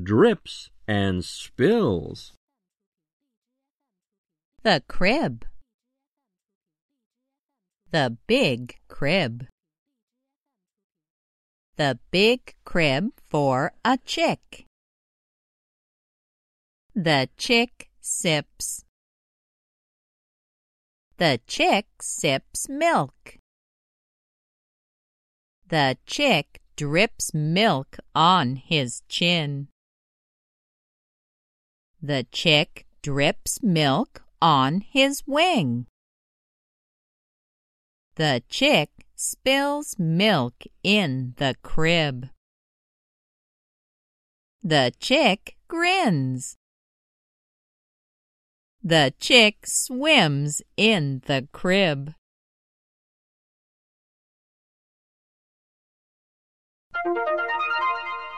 drips and spills. The crib. The big crib. The big crib for a chick. The chick sips. The chick sips milk. The chick drips milk on his chin. The chick drips milk on his wing. The chick spills milk in the crib. The chick grins. The chick swims in the crib.